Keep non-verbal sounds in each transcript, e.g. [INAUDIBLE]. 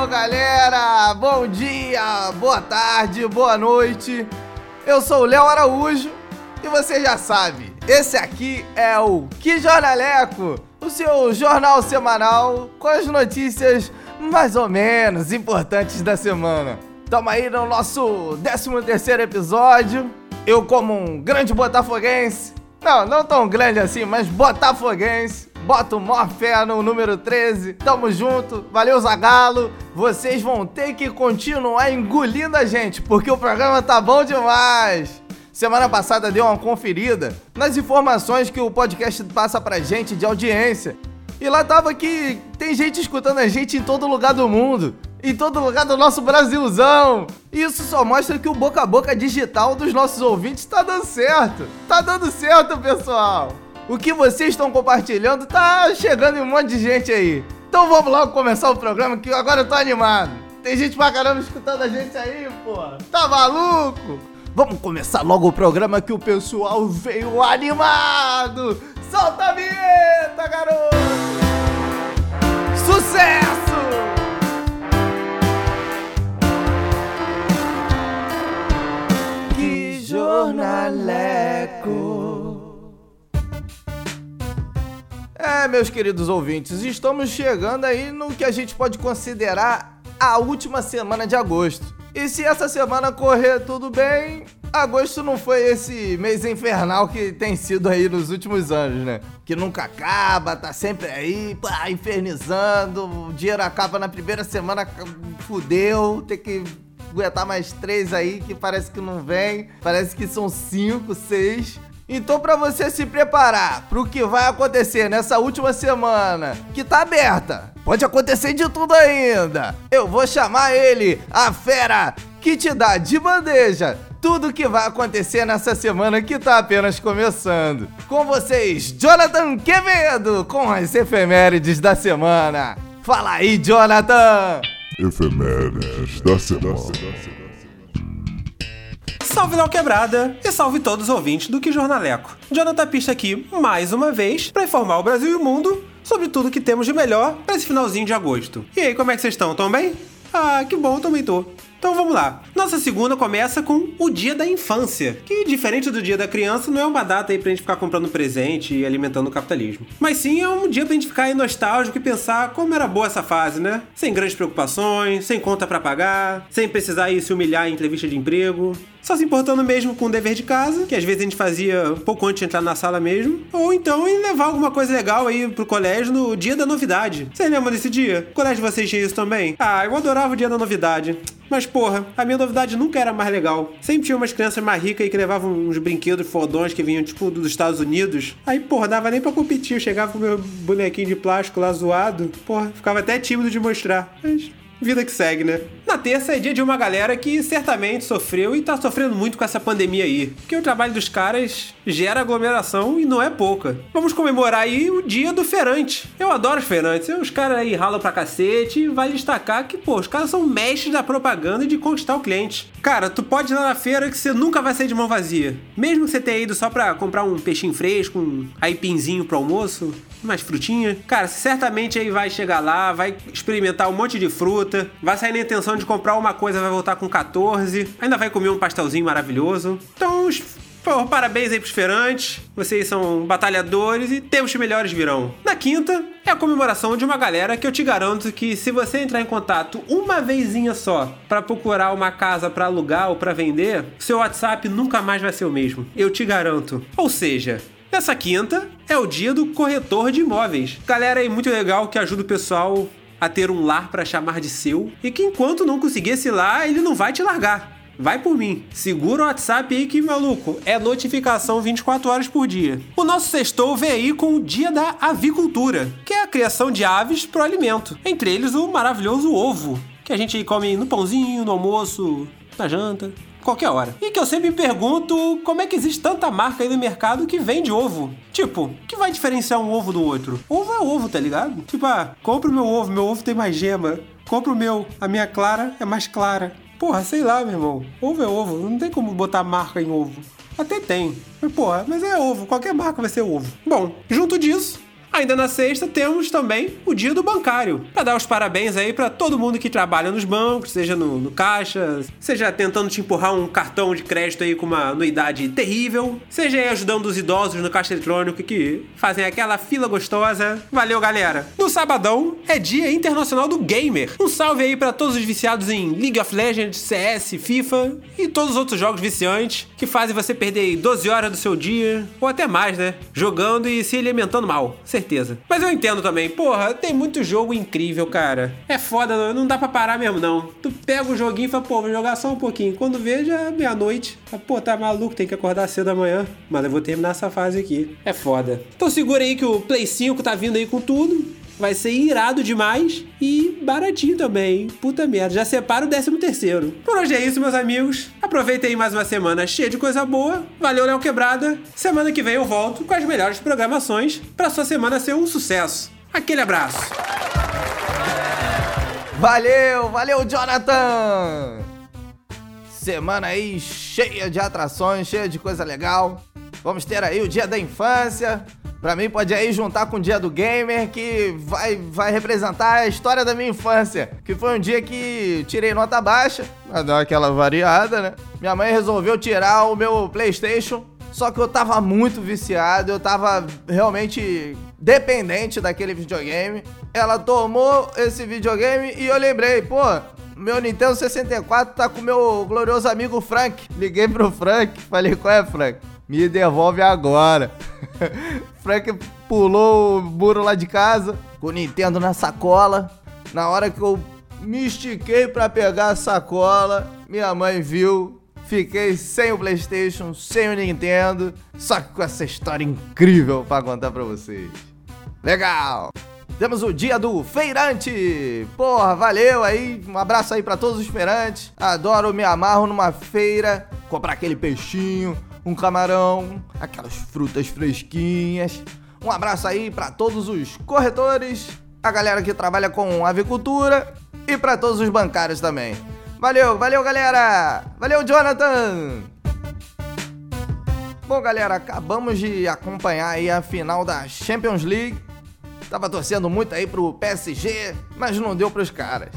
Alô, galera! Bom dia, boa tarde, boa noite. Eu sou o Léo Araújo e você já sabe, esse aqui é o Que Jornaleco, o seu jornal semanal com as notícias mais ou menos importantes da semana. Tamo aí no nosso 13 terceiro episódio. Eu como um grande botafoguense, não, não tão grande assim, mas botafoguense, boto mó fé no número 13. Tamo junto, valeu Zagalo. Vocês vão ter que continuar engolindo a gente, porque o programa tá bom demais. Semana passada deu uma conferida nas informações que o podcast passa pra gente de audiência. E lá tava que tem gente escutando a gente em todo lugar do mundo, em todo lugar do nosso Brasilzão. Isso só mostra que o boca a boca digital dos nossos ouvintes tá dando certo. Tá dando certo, pessoal. O que vocês estão compartilhando tá chegando em um monte de gente aí. Então vamos logo começar o programa que agora eu tô animado. Tem gente pra caramba escutando a gente aí, pô. Tá maluco? Vamos começar logo o programa que o pessoal veio animado. Solta a vinheta, garoto! Sucesso! Jornaleco! É, meus queridos ouvintes, estamos chegando aí no que a gente pode considerar a última semana de agosto. E se essa semana correr tudo bem, agosto não foi esse mês infernal que tem sido aí nos últimos anos, né? Que nunca acaba, tá sempre aí, pá, infernizando, o dinheiro acaba na primeira semana, fudeu, tem que aguentar mais três aí que parece que não vem, parece que são cinco, seis. Então, para você se preparar para o que vai acontecer nessa última semana, que tá aberta, pode acontecer de tudo ainda. Eu vou chamar ele, a fera que te dá de bandeja tudo que vai acontecer nessa semana que tá apenas começando. Com vocês, Jonathan Quevedo, com as efemérides da semana. Fala aí, Jonathan! Efemérides da semana. Salve Léo Quebrada e salve todos os ouvintes do Que Jornaleco. Jonathan Pista aqui mais uma vez para informar o Brasil e o mundo sobre tudo que temos de melhor para esse finalzinho de agosto. E aí, como é que vocês estão? Tão bem? Ah, que bom, também tô. Então vamos lá. Nossa segunda começa com o Dia da Infância, que diferente do Dia da Criança, não é uma data aí pra gente ficar comprando presente e alimentando o capitalismo. Mas sim é um dia pra gente ficar aí nostálgico e pensar como era boa essa fase, né? Sem grandes preocupações, sem conta para pagar, sem precisar ir se humilhar em entrevista de emprego, só se importando mesmo com o dever de casa, que às vezes a gente fazia um pouco antes de entrar na sala mesmo, ou então em levar alguma coisa legal aí pro colégio no dia da novidade. Vocês lembram desse dia? O colégio de vocês tinha isso também? Ah, eu adorava o dia da novidade. Mas porra, a minha novidade nunca era mais legal. Sempre tinha umas crianças mais ricas que levavam uns brinquedos fodões que vinham tipo dos Estados Unidos. Aí, porra, dava nem pra competir. Eu chegava com meu bonequinho de plástico lá zoado. Porra, ficava até tímido de mostrar. Mas vida que segue, né? Na terça é dia de uma galera que certamente sofreu e tá sofrendo muito com essa pandemia aí. Porque o trabalho dos caras gera aglomeração e não é pouca. Vamos comemorar aí o dia do feirante. Eu adoro os feirantes. Os caras aí ralam pra cacete e vale destacar que, pô, os caras são mestres da propaganda e de conquistar o cliente. Cara, tu pode ir lá na feira que você nunca vai sair de mão vazia. Mesmo que você tenha ido só pra comprar um peixinho fresco, um aipinzinho pro almoço, umas frutinhas. Cara, certamente aí vai chegar lá, vai experimentar um monte de fruta, vai sair na intenção de comprar uma coisa, vai voltar com 14, ainda vai comer um pastelzinho maravilhoso. Então, Pô, parabéns aí pros feirantes, vocês são batalhadores e tempos melhores virão. Na quinta, é a comemoração de uma galera que eu te garanto que se você entrar em contato uma vezinha só para procurar uma casa para alugar ou para vender, seu WhatsApp nunca mais vai ser o mesmo. Eu te garanto. Ou seja, essa quinta é o dia do corretor de imóveis. Galera aí muito legal que ajuda o pessoal a ter um lar para chamar de seu e que enquanto não conseguir esse lar, ele não vai te largar. Vai por mim. Segura o WhatsApp aí que, maluco, é notificação 24 horas por dia. O nosso sextou vem aí com o Dia da Avicultura, que é a criação de aves para o alimento. Entre eles o maravilhoso ovo, que a gente come no pãozinho, no almoço, na janta qualquer hora. E que eu sempre me pergunto como é que existe tanta marca aí no mercado que vende ovo. Tipo, que vai diferenciar um ovo do outro? Ovo é ovo, tá ligado? Tipo, ah, compra o meu ovo, meu ovo tem mais gema. Compra o meu, a minha clara é mais clara. Porra, sei lá, meu irmão. Ovo é ovo, não tem como botar marca em ovo. Até tem. Mas, porra, mas é ovo, qualquer marca vai ser ovo. Bom, junto disso, Ainda na sexta temos também o dia do bancário, para dar os parabéns aí para todo mundo que trabalha nos bancos, seja no, no, caixa, seja tentando te empurrar um cartão de crédito aí com uma anuidade terrível, seja aí ajudando os idosos no caixa eletrônico que fazem aquela fila gostosa. Valeu, galera. No sabadão é Dia Internacional do Gamer. Um salve aí para todos os viciados em League of Legends, CS, FIFA e todos os outros jogos viciantes que fazem você perder 12 horas do seu dia ou até mais, né? Jogando e se alimentando mal certeza. Mas eu entendo também, porra, tem muito jogo incrível, cara. É foda, não dá pra parar mesmo, não. Tu pega o joguinho e fala, pô, vou jogar só um pouquinho. Quando vê, já é meia-noite. Pô, tá maluco, tem que acordar cedo amanhã. Mas eu vou terminar essa fase aqui. É foda. Então segura aí que o Play 5 tá vindo aí com tudo. Vai ser irado demais e baratinho também. Puta merda, já separa o 13 terceiro. Por hoje é isso, meus amigos. Aproveitem mais uma semana cheia de coisa boa. Valeu, Léo Quebrada. Semana que vem eu volto com as melhores programações para sua semana ser um sucesso. Aquele abraço. Valeu, valeu, Jonathan! Semana aí cheia de atrações, cheia de coisa legal. Vamos ter aí o dia da infância, Pra mim pode aí juntar com o dia do gamer, que vai, vai representar a história da minha infância. Que foi um dia que tirei nota baixa, pra dar aquela variada, né? Minha mãe resolveu tirar o meu Playstation, só que eu tava muito viciado, eu tava realmente dependente daquele videogame. Ela tomou esse videogame e eu lembrei, pô, meu Nintendo 64 tá com meu glorioso amigo Frank. Liguei pro Frank, falei, qual é, Frank? Me devolve agora. [LAUGHS] Frank pulou o muro lá de casa, com o Nintendo na sacola. Na hora que eu me estiquei para pegar a sacola, minha mãe viu. Fiquei sem o PlayStation, sem o Nintendo, só que com essa história incrível para contar para vocês. Legal! Temos o dia do feirante. Porra, valeu aí. Um abraço aí para todos os feirantes. Adoro, me amarro numa feira, comprar aquele peixinho, um camarão, aquelas frutas fresquinhas. Um abraço aí para todos os corretores, a galera que trabalha com avicultura e para todos os bancários também. Valeu, valeu galera! Valeu, Jonathan! Bom, galera, acabamos de acompanhar aí a final da Champions League. Tava torcendo muito aí pro PSG, mas não deu pros caras.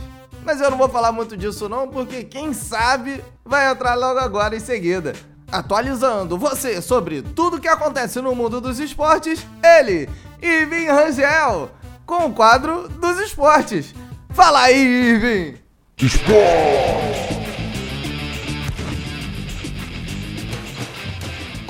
Mas eu não vou falar muito disso não, porque quem sabe vai entrar logo agora em seguida atualizando você sobre tudo que acontece no mundo dos esportes, ele, Ivan Rangel, com o quadro dos esportes. Fala aí, Ivan! Esporte!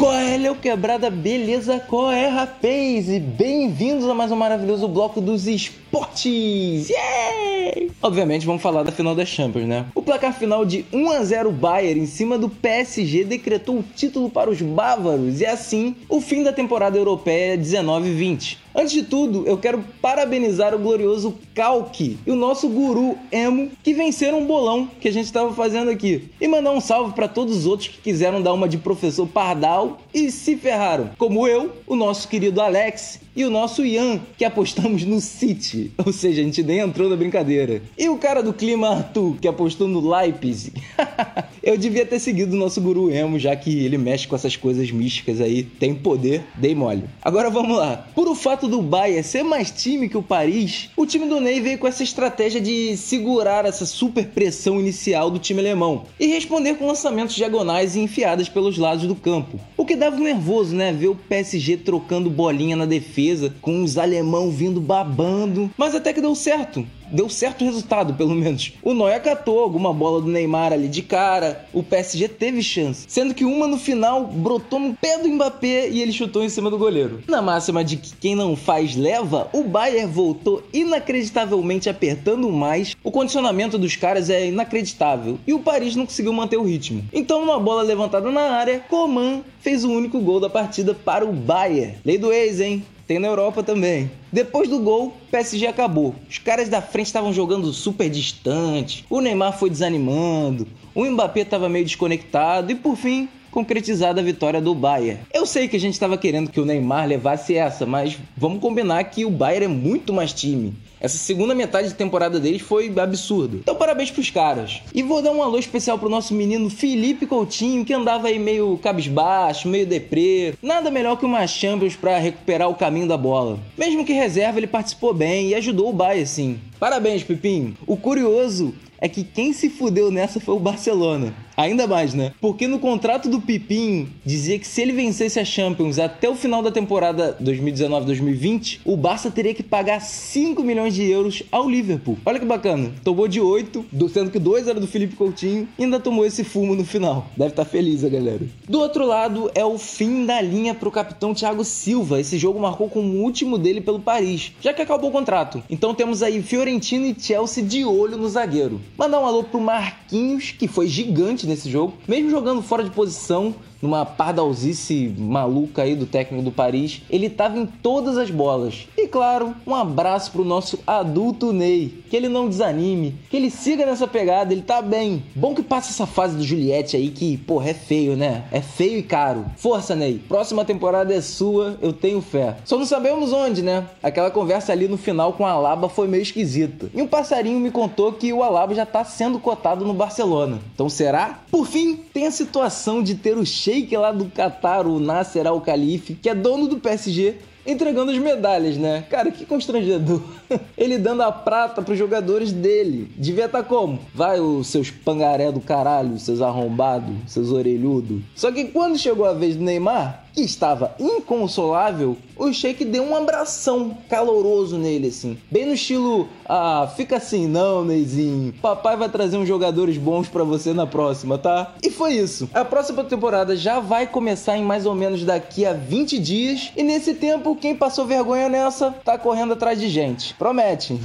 Qual é, Léo Quebrada? Beleza? Qual é, rapaz? E bem-vindos a mais um maravilhoso bloco dos esportes! Yeah! Obviamente vamos falar da final da Champions, né? O placar final de 1 a 0 Bayern em cima do PSG decretou o título para os bávaros e assim o fim da temporada europeia 19-20. Antes de tudo, eu quero parabenizar o glorioso Kalki e o nosso guru Emo que venceram um bolão que a gente estava fazendo aqui. E mandar um salve para todos os outros que quiseram dar uma de professor Pardal e se ferraram, como eu, o nosso querido Alex e o nosso Ian, que apostamos no City. Ou seja, a gente nem entrou na brincadeira. E o cara do clima Arthur, que apostou no Leipzig. [LAUGHS] eu devia ter seguido o nosso guru Emo, já que ele mexe com essas coisas místicas aí, tem poder, dei mole. Agora vamos lá. Por o fato do Bayern ser mais time que o Paris, o time do Ney veio com essa estratégia de segurar essa super pressão inicial do time alemão e responder com lançamentos diagonais e enfiadas pelos lados do campo. O que dava nervoso, né? Ver o PSG trocando bolinha na defesa, com os alemão vindo babando, mas até que deu certo deu certo resultado, [LAUGHS] pelo menos. O Neuer catou alguma bola do Neymar ali de cara, o PSG teve chance, sendo que uma no final brotou no pé do Mbappé e ele chutou em cima do goleiro. Na máxima de que quem não faz leva, o Bayern voltou inacreditavelmente apertando mais, o condicionamento dos caras é inacreditável e o Paris não conseguiu manter o ritmo. Então, numa bola levantada na área, Coman fez o único gol da partida para o Bayern. Lei do ex, hein? Tem na Europa também. Depois do gol, PSG acabou. Os caras da frente estavam jogando super distante. O Neymar foi desanimando. O Mbappé estava meio desconectado e por fim concretizada a vitória do Bayern. Eu sei que a gente estava querendo que o Neymar levasse essa, mas vamos combinar que o Bayern é muito mais time. Essa segunda metade de temporada deles foi absurda. Então parabéns pros caras. E vou dar um alô especial pro nosso menino Felipe Coutinho, que andava aí meio cabisbaixo, meio deprê. Nada melhor que uma Champions para recuperar o caminho da bola. Mesmo que reserva, ele participou bem e ajudou o Bayern, sim. Parabéns, Pipinho. O curioso é que quem se fudeu nessa foi o Barcelona. Ainda mais, né? Porque no contrato do Pipinho dizia que se ele vencesse a Champions até o final da temporada 2019-2020, o Barça teria que pagar 5 milhões de euros ao Liverpool. Olha que bacana. Tomou de 8, sendo que 2 era do Felipe Coutinho, e ainda tomou esse fumo no final. Deve estar tá feliz a galera. Do outro lado, é o fim da linha pro capitão Thiago Silva. Esse jogo marcou como o último dele pelo Paris, já que acabou o contrato. Então temos aí Fiorentino e Chelsea de olho no zagueiro. Mandar um alô pro Marquinhos, que foi gigante nesse jogo, mesmo jogando fora de posição, numa pardalzice maluca aí do técnico do Paris, ele tava em todas as bolas. E claro, um abraço pro nosso adulto Ney, que ele não desanime, que ele siga nessa pegada, ele tá bem. Bom que passa essa fase do Juliette aí que, porra, é feio, né? É feio e caro. Força, Ney. Próxima temporada é sua, eu tenho fé. Só não sabemos onde, né? Aquela conversa ali no final com a Alaba foi meio esquisita. E um passarinho me contou que o Alaba já tá sendo cotado no Barcelona. Então será? Por fim, tem a situação de ter o sheik lá do Qatar, o Nasser Al-Khalifi, que é dono do PSG, entregando as medalhas, né? Cara, que constrangedor. [LAUGHS] Ele dando a prata pros jogadores dele. Devia estar tá como? Vai os seus pangaré do caralho, seus arrombados, seus orelhudos. Só que quando chegou a vez do Neymar, que estava inconsolável, o Sheik deu um abração caloroso nele, assim. Bem no estilo, ah, fica assim não, Neizinho. Papai vai trazer uns jogadores bons para você na próxima, tá? E foi isso. A próxima temporada já vai começar em mais ou menos daqui a 20 dias. E nesse tempo, quem passou vergonha nessa, tá correndo atrás de gente. Promete.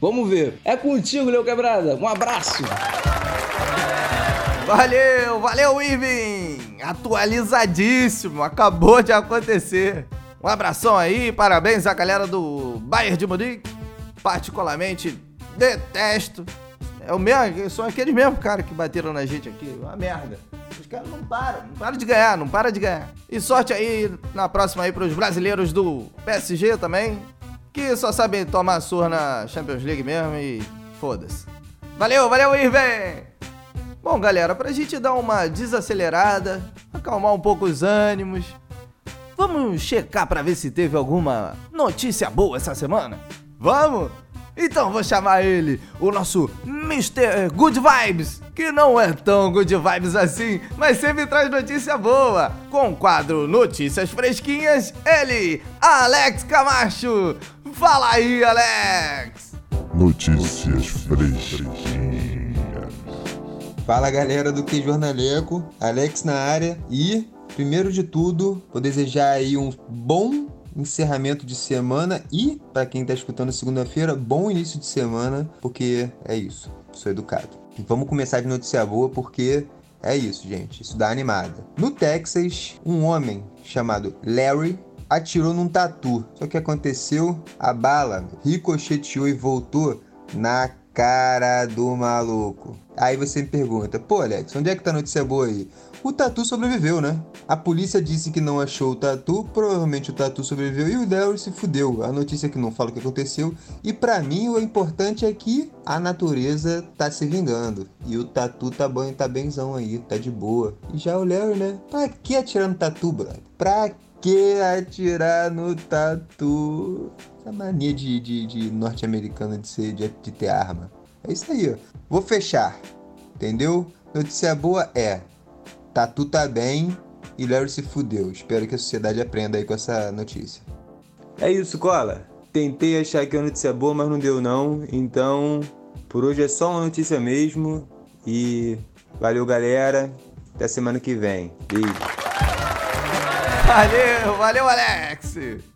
Vamos ver. É contigo, Leo Quebrada. Um abraço. Valeu, valeu, Irving! Atualizadíssimo, acabou de acontecer. Um abração aí, parabéns à galera do Bayern de Munique. Particularmente, detesto. É o mesmo, são aqueles mesmos caras que bateram na gente aqui. Uma merda. Os caras não param, não param de ganhar, não para de ganhar. E sorte aí na próxima aí pros brasileiros do PSG também, que só sabem tomar surra na Champions League mesmo e foda-se. Valeu, valeu, Irving! Bom, galera, pra gente dar uma desacelerada, acalmar um pouco os ânimos, vamos checar para ver se teve alguma notícia boa essa semana? Vamos? Então vou chamar ele, o nosso Mr. Good Vibes, que não é tão good vibes assim, mas sempre traz notícia boa. Com o quadro Notícias Fresquinhas, ele, Alex Camacho. Fala aí, Alex! Notícias Fresquinhas. Fala galera do Que Jornaleco, Alex na área e, primeiro de tudo, vou desejar aí um bom encerramento de semana e, para quem tá escutando segunda-feira, bom início de semana, porque é isso, sou educado. E vamos começar de notícia boa porque é isso, gente, isso dá animada. No Texas, um homem chamado Larry atirou num tatu. Só que aconteceu, a bala ricocheteou e voltou na cara do maluco. Aí você me pergunta, pô Alex, onde é que tá a notícia boa aí? O Tatu sobreviveu, né? A polícia disse que não achou o Tatu, provavelmente o Tatu sobreviveu e o Daryl se fudeu. A notícia que não fala o que aconteceu. E para mim o importante é que a natureza tá se vingando. E o Tatu tá bom, tá benzão aí, tá de boa. E já o Larry, né? Pra que atirar no Tatu, brother? Pra que atirar no Tatu? Essa mania de, de, de norte-americano de, ser, de, de ter arma. É isso aí, ó. Vou fechar. Entendeu? Notícia boa é: Tatu tá bem e Larry se fudeu. Espero que a sociedade aprenda aí com essa notícia. É isso, Cola. Tentei achar que é uma notícia boa, mas não deu não. Então, por hoje é só uma notícia mesmo. E valeu, galera. Até semana que vem. Beijo. Valeu, valeu, Alex.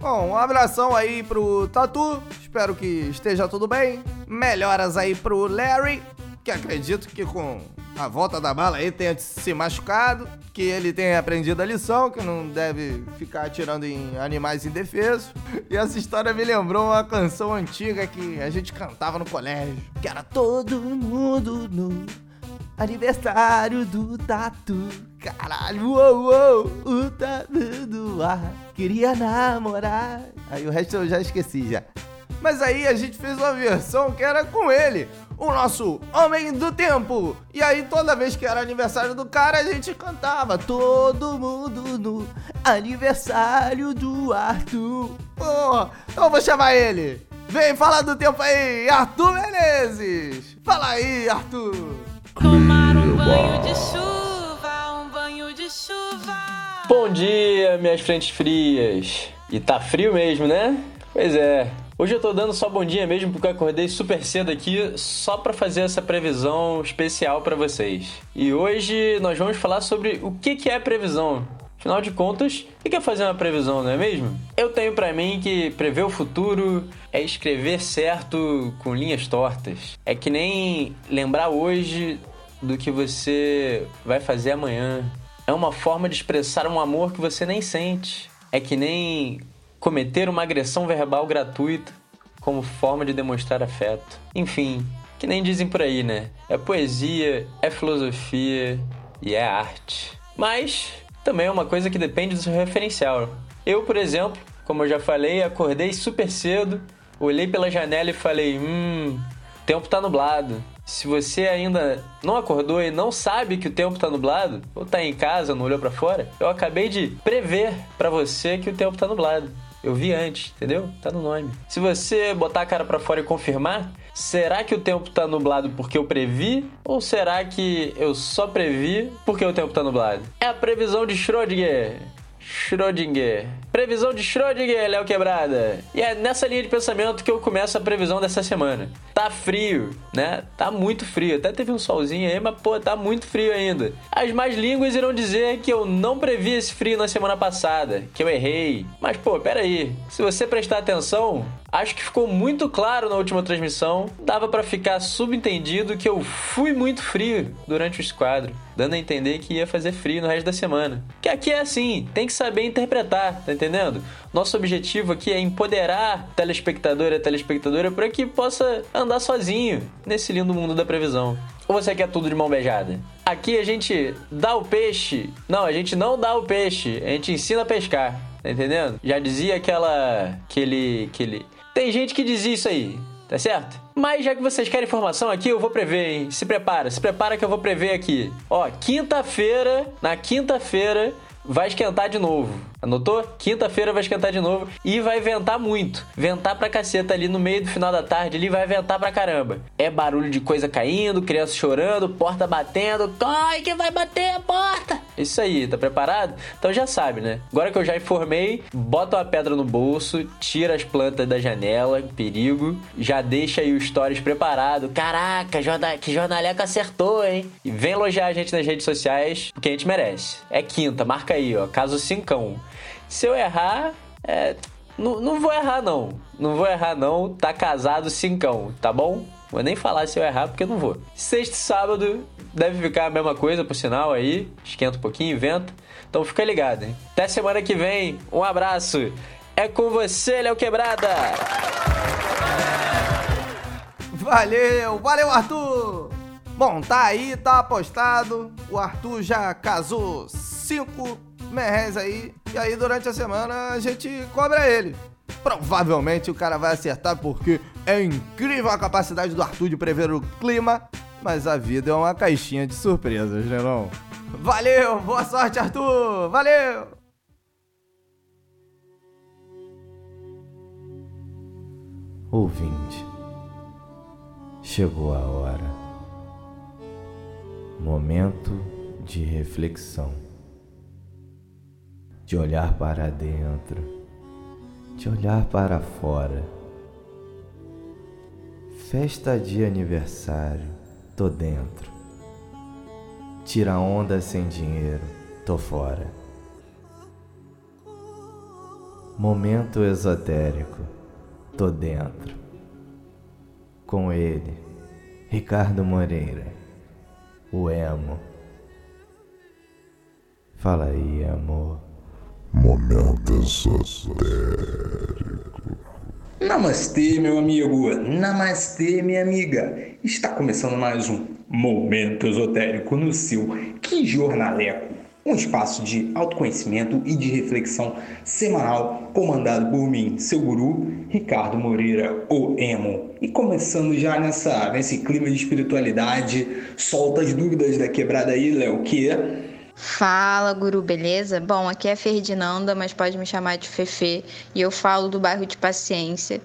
Bom, um abração aí pro Tatu. Espero que esteja tudo bem. Melhoras aí pro Larry, que acredito que com a volta da bala aí tenha se machucado, que ele tenha aprendido a lição, que não deve ficar atirando em animais indefesos. E essa história me lembrou uma canção antiga que a gente cantava no colégio, que era todo mundo no aniversário do Tatu. Caralho, uou, uou, o tatu do ar, queria namorar. Aí o resto eu já esqueci já. Mas aí a gente fez uma versão que era com ele, o nosso Homem do Tempo. E aí toda vez que era aniversário do cara, a gente cantava Todo mundo no aniversário do Arthur. Então eu vou chamar ele. Vem falar do tempo aí, Arthur Menezes. Fala aí, Arthur. Tomar um banho de chuva, Bom dia, minhas frentes frias. E tá frio mesmo, né? Pois é. Hoje eu tô dando só bom dia mesmo porque eu acordei super cedo aqui só para fazer essa previsão especial para vocês. E hoje nós vamos falar sobre o que que é previsão. Afinal de contas, o que é fazer uma previsão, não é mesmo? Eu tenho para mim que prever o futuro é escrever certo com linhas tortas. É que nem lembrar hoje do que você vai fazer amanhã. É uma forma de expressar um amor que você nem sente. É que nem cometer uma agressão verbal gratuita como forma de demonstrar afeto. Enfim, que nem dizem por aí, né? É poesia, é filosofia e é arte. Mas também é uma coisa que depende do seu referencial. Eu, por exemplo, como eu já falei, acordei super cedo, olhei pela janela e falei: hum, o tempo tá nublado. Se você ainda não acordou e não sabe que o tempo tá nublado, ou tá em casa, não olhou para fora, eu acabei de prever para você que o tempo tá nublado. Eu vi antes, entendeu? Tá no nome. Se você botar a cara para fora e confirmar, será que o tempo tá nublado porque eu previ? Ou será que eu só previ porque o tempo tá nublado? É a previsão de Schrödinger. Schrödinger. Previsão de Schrödinger, Léo Quebrada. E é nessa linha de pensamento que eu começo a previsão dessa semana. Tá frio, né? Tá muito frio. Até teve um solzinho aí, mas pô, tá muito frio ainda. As mais línguas irão dizer que eu não previ esse frio na semana passada, que eu errei. Mas pô, pera aí. Se você prestar atenção, acho que ficou muito claro na última transmissão. Dava para ficar subentendido que eu fui muito frio durante o esquadro, dando a entender que ia fazer frio no resto da semana. Que aqui é assim, tem que saber interpretar, tá entendendo? Nosso objetivo aqui é empoderar telespectador e telespectadora para que possa andar sozinho nesse lindo mundo da previsão. Ou você quer tudo de mão beijada? Aqui a gente dá o peixe. Não, a gente não dá o peixe, a gente ensina a pescar. Tá entendendo? Já dizia aquela. aquele. aquele. Tem gente que dizia isso aí, tá certo? Mas já que vocês querem informação aqui, eu vou prever, hein? Se prepara, se prepara que eu vou prever aqui. Ó, quinta-feira, na quinta-feira, vai esquentar de novo. Anotou? Quinta-feira vai esquentar de novo e vai ventar muito. Ventar pra caceta ali no meio do final da tarde, ali vai ventar pra caramba. É barulho de coisa caindo, criança chorando, porta batendo. Corre que vai bater a porta! Isso aí, tá preparado? Então já sabe, né? Agora que eu já informei, bota uma pedra no bolso, tira as plantas da janela, perigo. Já deixa aí o stories preparado. Caraca, que jornaleco acertou, hein? E vem elogiar a gente nas redes sociais, porque a gente merece. É quinta, marca aí, ó. Caso cincão. Se eu errar, é, não, não vou errar não. Não vou errar não. Tá casado cincão, tá bom? Vou nem falar se eu errar porque eu não vou. Sexta e sábado deve ficar a mesma coisa, por sinal aí. Esquenta um pouquinho, venta. Então fica ligado, hein? Até semana que vem. Um abraço. É com você, Léo Quebrada. Valeu, valeu, Arthur! Bom, tá aí, tá apostado. O Arthur já casou cinco merréis aí. E aí, durante a semana, a gente cobra ele. Provavelmente o cara vai acertar porque é incrível a capacidade do Arthur de prever o clima. Mas a vida é uma caixinha de surpresas, né não? Valeu, boa sorte, Arthur! Valeu! Ouvinte, chegou a hora. Momento de reflexão, de olhar para dentro, de olhar para fora. Festa de aniversário, tô dentro. Tira onda sem dinheiro, tô fora. Momento esotérico, tô dentro. Com ele, Ricardo Moreira, o emo. Fala aí, amor. Momento esotérico. Namastê, meu amigo. Namastê, minha amiga. Está começando mais um Momento Esotérico no seu Que Jornaleco. um espaço de autoconhecimento e de reflexão semanal comandado por mim, seu guru, Ricardo Moreira, o Emo. E começando já nessa, nesse clima de espiritualidade, solta as dúvidas da quebrada aí, Léo, que Fala, guru, beleza? Bom, aqui é Ferdinanda, mas pode me chamar de Fefe, e eu falo do bairro de Paciência.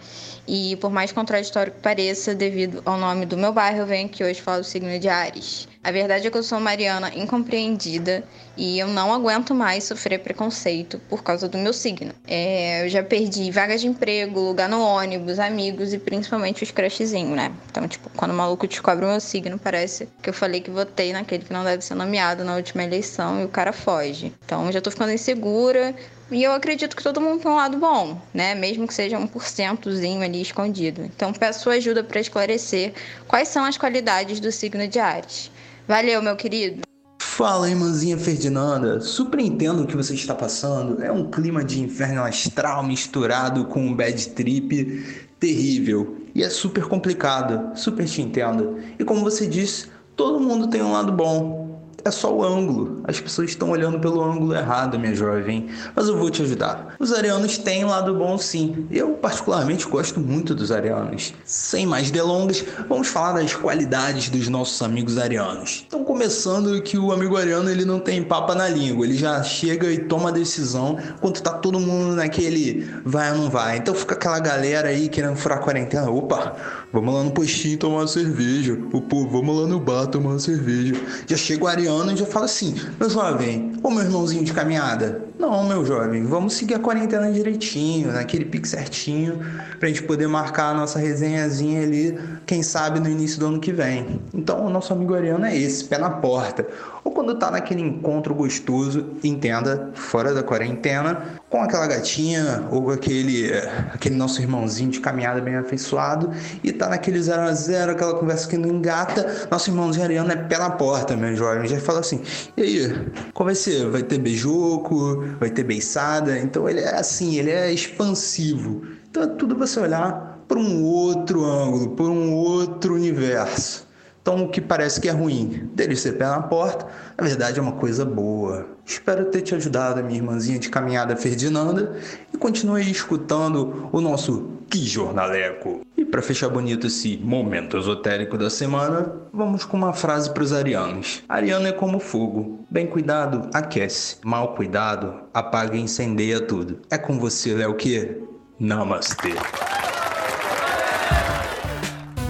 E por mais contraditório que pareça, devido ao nome do meu bairro, eu venho aqui hoje falar do signo de Ares. A verdade é que eu sou Mariana incompreendida e eu não aguento mais sofrer preconceito por causa do meu signo. É, eu já perdi vagas de emprego, lugar no ônibus, amigos e principalmente os crushzinhos, né? Então, tipo, quando o maluco descobre o meu signo, parece que eu falei que votei naquele que não deve ser nomeado na última eleição e o cara foge. Então, eu já tô ficando insegura, e eu acredito que todo mundo tem um lado bom, né? Mesmo que seja um porcentozinho ali escondido. Então peço sua ajuda para esclarecer quais são as qualidades do signo de Ares. Valeu, meu querido. Fala, irmãzinha Ferdinanda. Super entendo o que você está passando. É um clima de inferno astral misturado com um bad trip terrível. E é super complicado. Super te entendo. E como você disse, todo mundo tem um lado bom é só o ângulo. As pessoas estão olhando pelo ângulo errado, minha jovem. Mas eu vou te ajudar. Os arianos têm lado bom sim. Eu particularmente gosto muito dos arianos. Sem mais delongas, vamos falar das qualidades dos nossos amigos arianos. Então começando que o amigo ariano ele não tem papa na língua, ele já chega e toma a decisão quando tá todo mundo naquele vai ou não vai. Então fica aquela galera aí querendo furar a quarentena. Opa, vamos lá no postinho tomar uma cerveja. Povo, vamos lá no bar tomar uma cerveja. Já chega o ariano e já fala assim: meu jovem, ou meu irmãozinho de caminhada? Não, meu jovem, vamos seguir a quarentena direitinho, naquele pique certinho, pra gente poder marcar a nossa resenhazinha ali, quem sabe no início do ano que vem. Então, o nosso amigo Ariano é esse, pé na porta. Ou quando tá naquele encontro gostoso, entenda, fora da quarentena, com aquela gatinha ou aquele, aquele nosso irmãozinho de caminhada bem afeiçoado, e tá naquele 0 a 0 aquela conversa que não engata, nosso irmãozinho Ariano é pé na porta, meu jovem. Já fala assim: e aí, qual vai ser? Vai ter beijoco? Vai ter beiçada? Então ele é assim, ele é expansivo. Então é tudo você olhar por um outro ângulo, por um outro universo. Então, o que parece que é ruim dele ser pé na porta, na verdade é uma coisa boa. Espero ter te ajudado, minha irmãzinha de caminhada Ferdinanda, e continue escutando o nosso Que Jornaleco. E para fechar bonito esse momento esotérico da semana, vamos com uma frase para os arianos. Ariano é como fogo. Bem cuidado, aquece. Mal cuidado, apaga e incendeia tudo. É com você, Léo que? Namastê.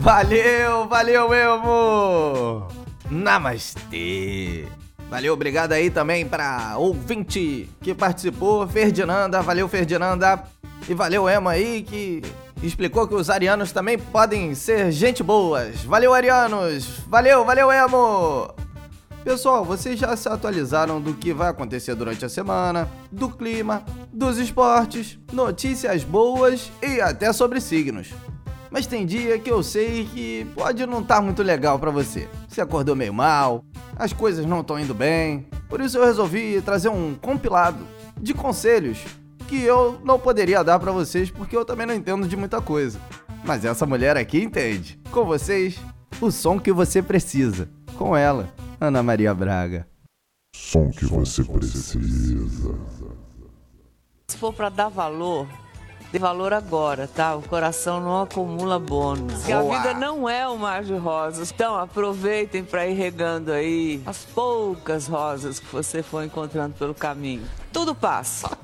Valeu, valeu mesmo! Namastê! Valeu, obrigado aí também para ouvinte que participou, Ferdinanda, valeu Ferdinanda. E valeu Emma aí que explicou que os arianos também podem ser gente boas. Valeu arianos! Valeu, valeu Emo! Pessoal, vocês já se atualizaram do que vai acontecer durante a semana, do clima, dos esportes, notícias boas e até sobre signos. Mas tem dia que eu sei que pode não estar tá muito legal para você. Você acordou meio mal, as coisas não estão indo bem. Por isso eu resolvi trazer um compilado de conselhos que eu não poderia dar para vocês porque eu também não entendo de muita coisa. Mas essa mulher aqui entende. Com vocês, o som que você precisa. Com ela, Ana Maria Braga. Som que você precisa. Se for para dar valor, dê valor agora, tá? O coração não acumula bônus. Porque a vida não é um mar de rosas. Então aproveitem para ir regando aí as poucas rosas que você for encontrando pelo caminho. Tudo passa.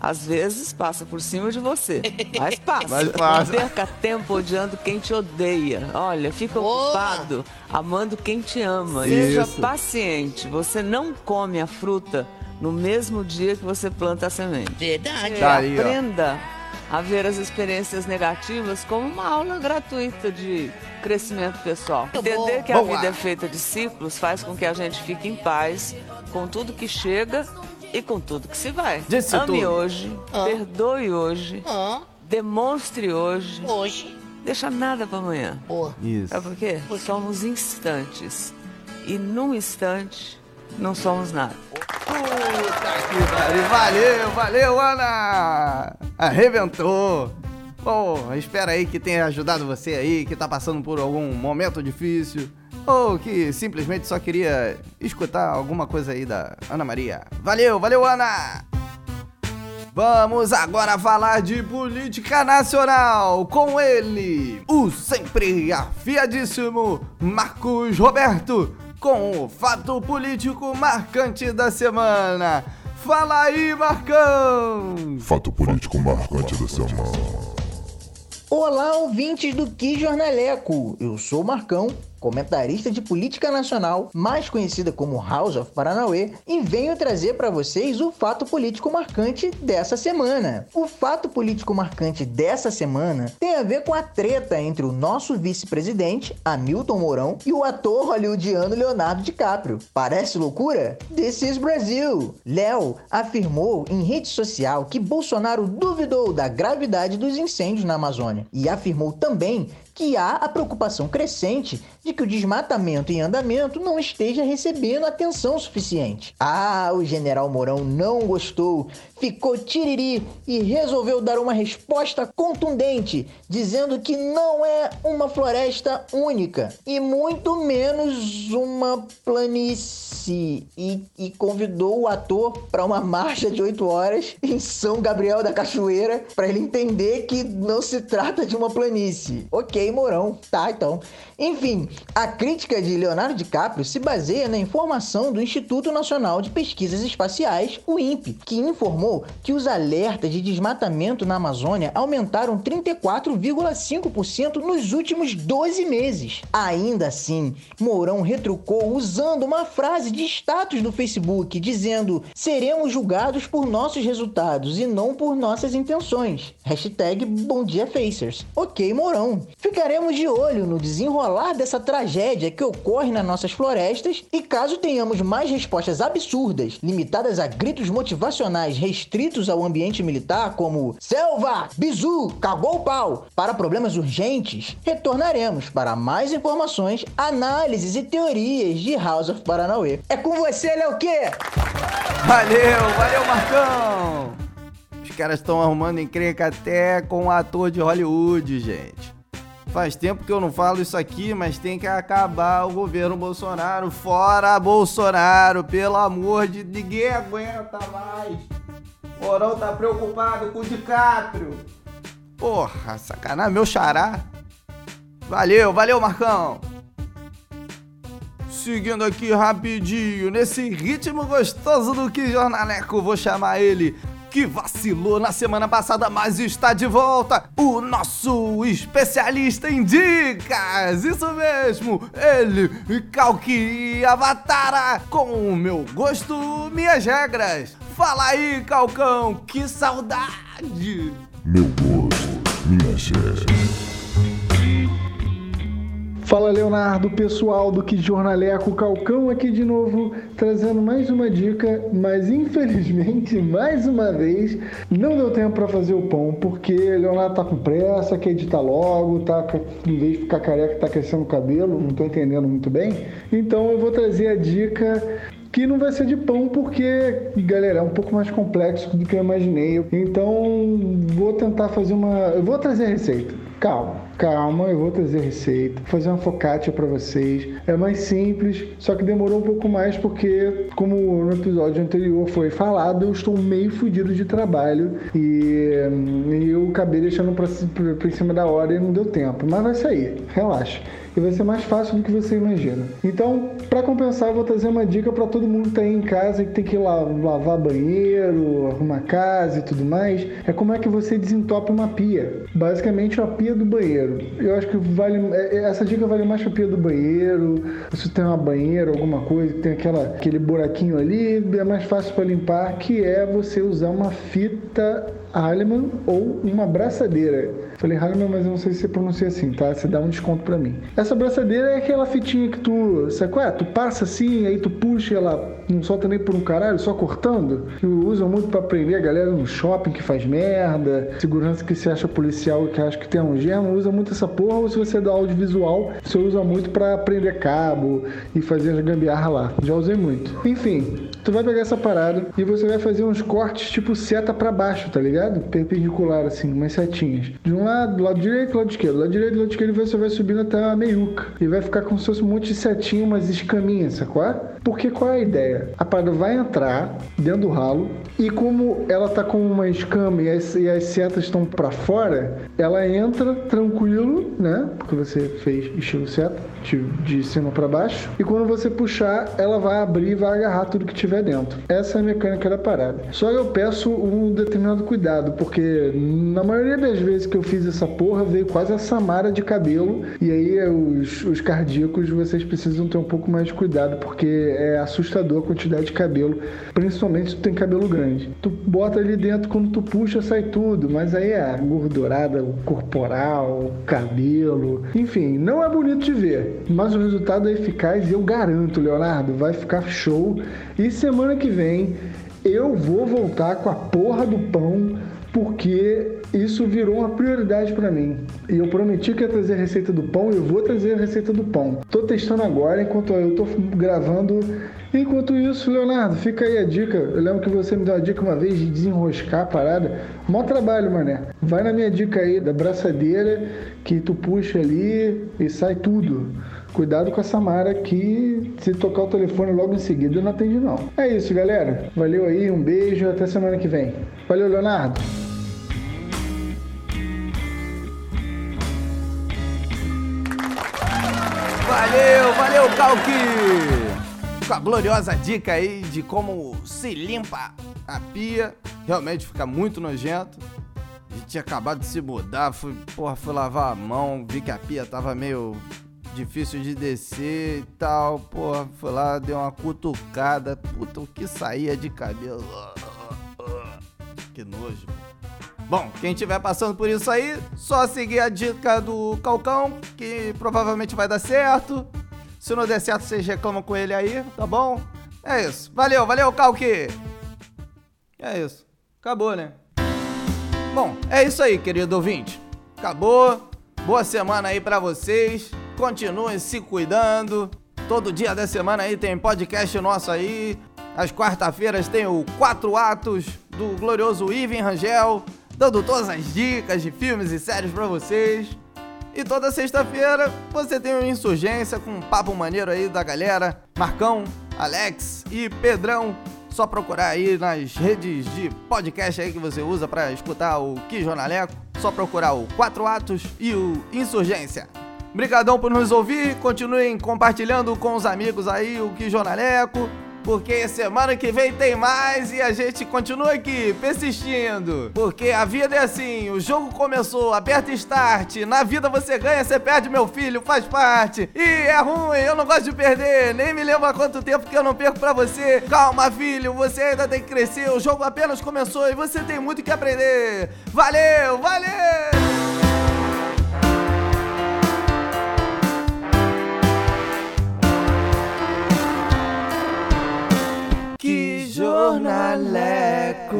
Às vezes passa por cima de você, mas [LAUGHS] passa. Mas passa. Não perca tempo odiando quem te odeia. Olha, fica ocupado amando quem te ama. Seja Isso. paciente. Você não come a fruta no mesmo dia que você planta a semente. Verdade. É, Tá aí, ó. aprenda a ver as experiências negativas como uma aula gratuita de crescimento pessoal. Entender que a vida é feita de ciclos faz com que a gente fique em paz com tudo que chega e com tudo que se vai. Disse Ame tudo. hoje, Ah. perdoe hoje, Ah, demonstre hoje, hoje. deixa nada para amanhã. Boa. Isso. Sabe por quê? Somos instantes. E num instante não somos nada. Que pariu. Valeu, valeu, Ana! Arrebentou! Bom, espero aí que tenha ajudado você aí, que tá passando por algum momento difícil. ou que simplesmente só queria escutar alguma coisa aí da Ana Maria. Valeu, valeu, Ana! Vamos agora falar de política nacional com ele, o sempre afiadíssimo Marcos Roberto, com o fato político marcante da semana. Fala aí, Marcão! Fato político marcante da semana. Olá, ouvintes do Que Jornaleco! Eu sou o Marcão comentarista de política nacional, mais conhecida como House of Paranauê, e venho trazer para vocês o fato político marcante dessa semana. O fato político marcante dessa semana tem a ver com a treta entre o nosso vice-presidente, Hamilton Mourão, e o ator hollywoodiano Leonardo DiCaprio. Parece loucura? This is Brazil! Léo afirmou em rede social que Bolsonaro duvidou da gravidade dos incêndios na Amazônia e afirmou também que há a preocupação crescente de que o desmatamento em andamento não esteja recebendo atenção suficiente. Ah, o general Mourão não gostou, ficou tiriri e resolveu dar uma resposta contundente, dizendo que não é uma floresta única e muito menos uma planície e, e convidou o ator para uma marcha de 8 horas em São Gabriel da Cachoeira para ele entender que não se trata de uma planície. Ok, Mourão. Tá, então. Enfim, a crítica de Leonardo DiCaprio se baseia na informação do Instituto Nacional de Pesquisas Espaciais, o INPE, que informou que os alertas de desmatamento na Amazônia aumentaram 34,5% nos últimos 12 meses. Ainda assim, Mourão retrucou usando uma frase de status do Facebook dizendo: seremos julgados por nossos resultados e não por nossas intenções. Hashtag Bom Dia Facers. Ok, Mourão. Ficaremos de olho no desenrolar dessa tragédia que ocorre nas nossas florestas e caso tenhamos mais respostas absurdas, limitadas a gritos motivacionais restritos ao ambiente militar, como Selva, Bizu, cagou o pau, para problemas urgentes, retornaremos para mais informações, análises e teorias de House of Paranauê. É com você, Léo Quê? Valeu, valeu, Marcão! Os caras estão arrumando encrenca até com um ator de Hollywood, gente. Faz tempo que eu não falo isso aqui, mas tem que acabar o governo Bolsonaro. Fora Bolsonaro, pelo amor de ninguém aguenta mais. Morão tá preocupado com o DiCaprio. Porra, sacanagem, meu xará. Valeu, valeu, Marcão. Seguindo aqui rapidinho, nesse ritmo gostoso do que jornaleco, vou chamar ele que vacilou na semana passada, mas está de volta. O nosso especialista em dicas. Isso mesmo, ele, Calque Avatara, com o meu gosto, minhas regras. Fala aí, Calcão, que saudade. Meu gosto, minha regras. Fala Leonardo, pessoal do Que Jornaleco Calcão aqui de novo, trazendo mais uma dica, mas infelizmente, [LAUGHS] mais uma vez, não deu tempo para fazer o pão, porque Leonardo tá com pressa, quer editar logo, tá, em vez de ficar careca, tá crescendo o cabelo, não tô entendendo muito bem. Então eu vou trazer a dica que não vai ser de pão porque, galera, é um pouco mais complexo do que eu imaginei. Então, vou tentar fazer uma, eu vou trazer a receita. Calma, calma, eu vou trazer receita, vou fazer uma focaccia para vocês. É mais simples, só que demorou um pouco mais porque, como no episódio anterior foi falado, eu estou meio fudido de trabalho e, e eu acabei deixando pra cima da hora e não deu tempo. Mas vai sair, relaxa vai ser mais fácil do que você imagina. Então, para compensar, eu vou trazer uma dica para todo mundo que está aí em casa e que tem que lavar banheiro, arrumar casa e tudo mais. É como é que você desentope uma pia. Basicamente, a pia do banheiro. Eu acho que vale essa dica vale mais para pia do banheiro. Se tem uma banheira, alguma coisa, tem aquela aquele buraquinho ali, é mais fácil para limpar, que é você usar uma fita Haleman ou uma braçadeira. Falei Haleman, mas eu não sei se você pronuncia assim, tá? Você dá um desconto para mim. Essa braçadeira é aquela fitinha que tu, sabe qual é? Tu passa assim, aí tu puxa e ela não solta nem por um caralho, só cortando. Que usam muito para prender a galera no shopping que faz merda, segurança que se acha policial que acha que tem um usa muito essa porra. Ou se você do audiovisual, você usa muito para prender cabo e fazer as gambiarra lá. Já usei muito. Enfim, Tu vai pegar essa parada e você vai fazer uns cortes tipo seta pra baixo, tá ligado? Perpendicular, assim, umas setinhas. De um lado, do lado direito, do lado esquerdo. Do lado direito, do lado esquerdo, você vai subindo até a meiuca. E vai ficar como se fosse um monte de setinha, umas escaminhas, sacou? Porque qual é a ideia? A parada vai entrar dentro do ralo e como ela tá com uma escama e as, e as setas estão para fora, ela entra tranquilo, né? Porque você fez estilo seta, de, de cima para baixo. E quando você puxar, ela vai abrir e vai agarrar tudo que tiver dentro. Essa é a mecânica da parada. Só eu peço um determinado cuidado, porque na maioria das vezes que eu fiz essa porra, veio quase a Samara de cabelo. E aí os, os cardíacos vocês precisam ter um pouco mais de cuidado, porque é assustador a quantidade de cabelo, principalmente se tu tem cabelo grande. Tu bota ali dentro, quando tu puxa, sai tudo, mas aí é gordurada corporal, cabelo, enfim, não é bonito de ver, mas o resultado é eficaz e eu garanto, Leonardo, vai ficar show. E semana que vem eu vou voltar com a porra do pão porque isso virou uma prioridade para mim. E eu prometi que ia trazer a receita do pão, eu vou trazer a receita do pão. Tô testando agora enquanto eu tô gravando. Enquanto isso, Leonardo, fica aí a dica. Eu lembro que você me deu uma dica uma vez de desenroscar a parada. Mó trabalho, mané. Vai na minha dica aí da braçadeira que tu puxa ali e sai tudo. Cuidado com a Samara que se tocar o telefone logo em seguida não atende não. É isso, galera. Valeu aí, um beijo, até semana que vem. Valeu, Leonardo. Valeu, valeu, Calque! Com a gloriosa dica aí de como se limpa a pia. Realmente fica muito nojento. A gente tinha acabado de se mudar, fui, porra, fui lavar a mão, vi que a pia tava meio difícil de descer e tal. Porra, fui lá, dei uma cutucada. Puta, o que saía de cabelo. Que nojo. Bom, quem estiver passando por isso aí, só seguir a dica do Calcão, que provavelmente vai dar certo. Se não der certo, vocês reclamam com ele aí, tá bom? É isso. Valeu, valeu, Calque! É isso. Acabou, né? Bom, é isso aí, querido ouvinte. Acabou. Boa semana aí pra vocês. Continuem se cuidando. Todo dia da semana aí tem podcast nosso aí. Às quarta-feiras tem o Quatro Atos do glorioso Ivan Rangel, dando todas as dicas de filmes e séries pra vocês. E toda sexta-feira você tem uma insurgência com um papo maneiro aí da galera. Marcão, Alex e Pedrão. Só procurar aí nas redes de podcast aí que você usa pra escutar o Que Jornaleco. Só procurar o Quatro Atos e o Insurgência. Obrigadão por nos ouvir. Continuem compartilhando com os amigos aí o Que Jornaleco. Porque semana que vem tem mais e a gente continua aqui, persistindo. Porque a vida é assim, o jogo começou, aperta start. Na vida você ganha, você perde, meu filho, faz parte. E é ruim, eu não gosto de perder. Nem me lembro há quanto tempo que eu não perco pra você. Calma, filho, você ainda tem que crescer. O jogo apenas começou e você tem muito que aprender. Valeu, valeu! Que jornaleco